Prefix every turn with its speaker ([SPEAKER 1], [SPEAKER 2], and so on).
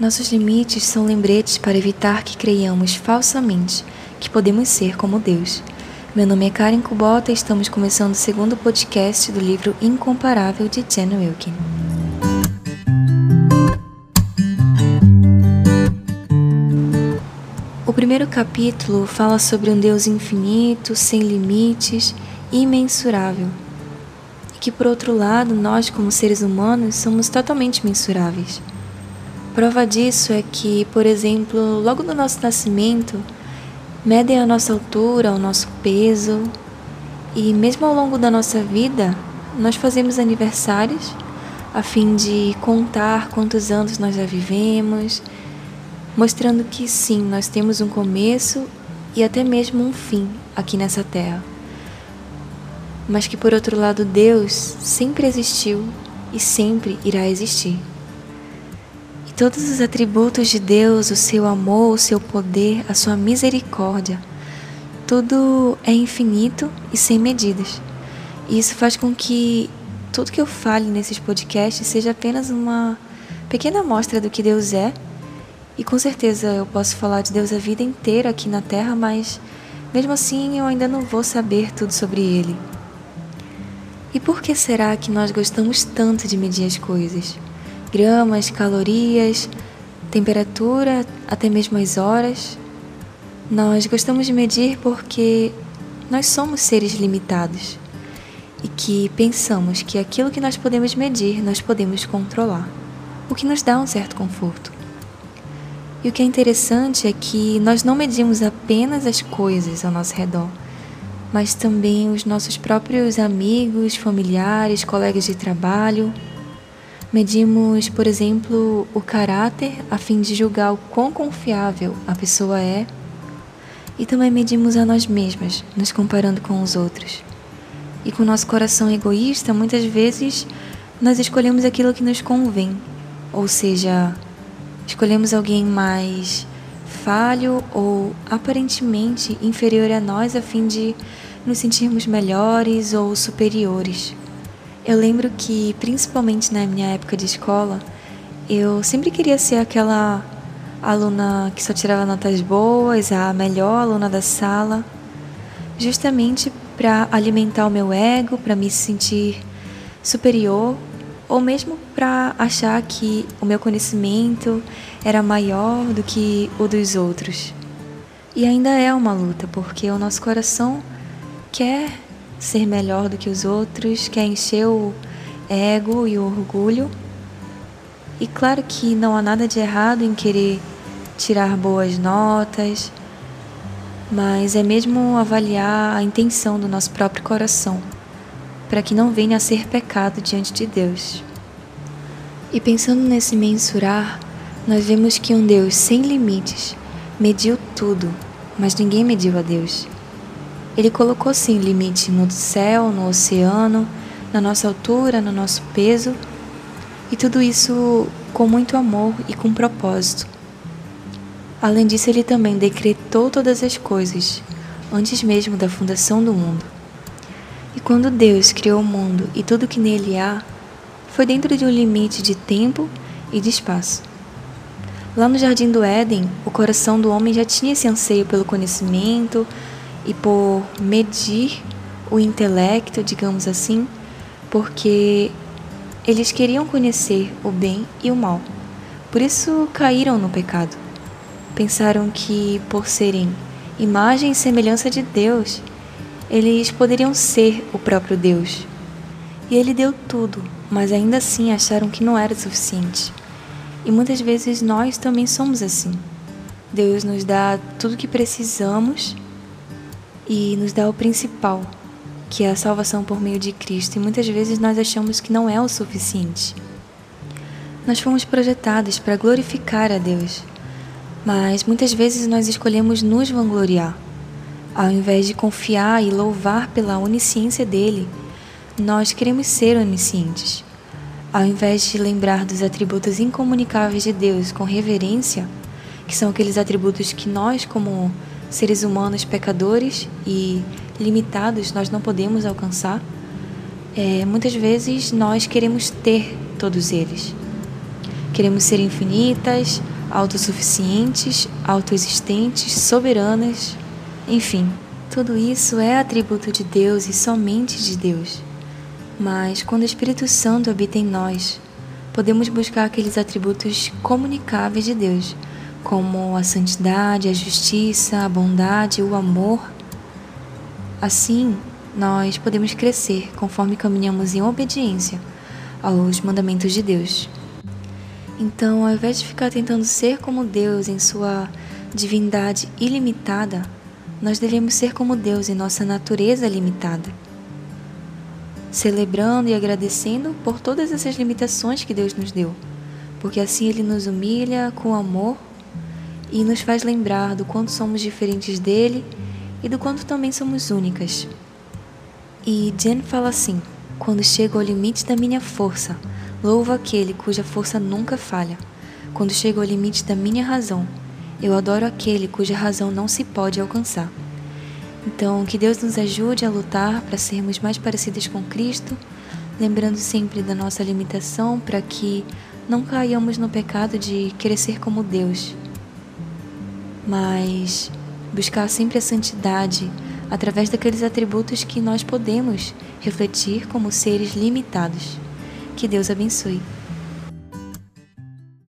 [SPEAKER 1] Nossos limites são lembretes para evitar que creiamos falsamente que podemos ser como Deus. Meu nome é Karen Kubota e estamos começando o segundo podcast do livro Incomparável de Jen Wilkin. O primeiro capítulo fala sobre um Deus infinito, sem limites, imensurável. E que, por outro lado, nós, como seres humanos, somos totalmente mensuráveis. Prova disso é que, por exemplo, logo no nosso nascimento, medem a nossa altura, o nosso peso, e mesmo ao longo da nossa vida, nós fazemos aniversários a fim de contar quantos anos nós já vivemos, mostrando que sim, nós temos um começo e até mesmo um fim aqui nessa terra. Mas que por outro lado, Deus sempre existiu e sempre irá existir todos os atributos de Deus, o seu amor, o seu poder, a sua misericórdia, tudo é infinito e sem medidas. E isso faz com que tudo que eu fale nesses podcasts seja apenas uma pequena amostra do que Deus é. E com certeza eu posso falar de Deus a vida inteira aqui na Terra, mas mesmo assim eu ainda não vou saber tudo sobre Ele. E por que será que nós gostamos tanto de medir as coisas? Gramas, calorias, temperatura, até mesmo as horas. Nós gostamos de medir porque nós somos seres limitados e que pensamos que aquilo que nós podemos medir nós podemos controlar, o que nos dá um certo conforto. E o que é interessante é que nós não medimos apenas as coisas ao nosso redor, mas também os nossos próprios amigos, familiares, colegas de trabalho Medimos, por exemplo, o caráter a fim de julgar o quão confiável a pessoa é, e também medimos a nós mesmas, nos comparando com os outros. E com nosso coração egoísta, muitas vezes nós escolhemos aquilo que nos convém, ou seja, escolhemos alguém mais falho ou aparentemente inferior a nós a fim de nos sentirmos melhores ou superiores. Eu lembro que, principalmente na minha época de escola, eu sempre queria ser aquela aluna que só tirava notas boas, a melhor aluna da sala, justamente para alimentar o meu ego, para me sentir superior, ou mesmo para achar que o meu conhecimento era maior do que o dos outros. E ainda é uma luta, porque o nosso coração quer ser melhor do que os outros, quer encher o ego e o orgulho. E claro que não há nada de errado em querer tirar boas notas, mas é mesmo avaliar a intenção do nosso próprio coração, para que não venha a ser pecado diante de Deus. E pensando nesse mensurar, nós vemos que um Deus sem limites mediu tudo, mas ninguém mediu a Deus. Ele colocou sim limite no céu, no oceano, na nossa altura, no nosso peso, e tudo isso com muito amor e com propósito. Além disso, ele também decretou todas as coisas antes mesmo da fundação do mundo. E quando Deus criou o mundo e tudo que nele há, foi dentro de um limite de tempo e de espaço. Lá no jardim do Éden, o coração do homem já tinha esse anseio pelo conhecimento, e por medir o intelecto, digamos assim, porque eles queriam conhecer o bem e o mal. Por isso caíram no pecado. Pensaram que, por serem imagem e semelhança de Deus, eles poderiam ser o próprio Deus. E ele deu tudo, mas ainda assim acharam que não era suficiente. E muitas vezes nós também somos assim. Deus nos dá tudo o que precisamos e nos dá o principal, que é a salvação por meio de Cristo, e muitas vezes nós achamos que não é o suficiente. Nós fomos projetados para glorificar a Deus, mas muitas vezes nós escolhemos nos vangloriar. Ao invés de confiar e louvar pela onisciência dele, nós queremos ser oniscientes. Ao invés de lembrar dos atributos incomunicáveis de Deus com reverência, que são aqueles atributos que nós, como seres humanos pecadores e limitados nós não podemos alcançar, é, muitas vezes nós queremos ter todos eles. Queremos ser infinitas, autossuficientes, autoexistentes, soberanas, enfim, tudo isso é atributo de Deus e somente de Deus. Mas quando o Espírito Santo habita em nós, podemos buscar aqueles atributos comunicáveis de Deus, como a santidade, a justiça, a bondade, o amor. Assim, nós podemos crescer conforme caminhamos em obediência aos mandamentos de Deus. Então, ao invés de ficar tentando ser como Deus em sua divindade ilimitada, nós devemos ser como Deus em nossa natureza limitada, celebrando e agradecendo por todas essas limitações que Deus nos deu, porque assim Ele nos humilha com amor e nos faz lembrar do quanto somos diferentes dele e do quanto também somos únicas. E Jen fala assim: quando chego ao limite da minha força, louvo aquele cuja força nunca falha. Quando chego ao limite da minha razão, eu adoro aquele cuja razão não se pode alcançar. Então, que Deus nos ajude a lutar para sermos mais parecidas com Cristo, lembrando sempre da nossa limitação para que não caiamos no pecado de querer ser como Deus, mas buscar sempre a santidade através daqueles atributos que nós podemos refletir como seres limitados. Que Deus abençoe.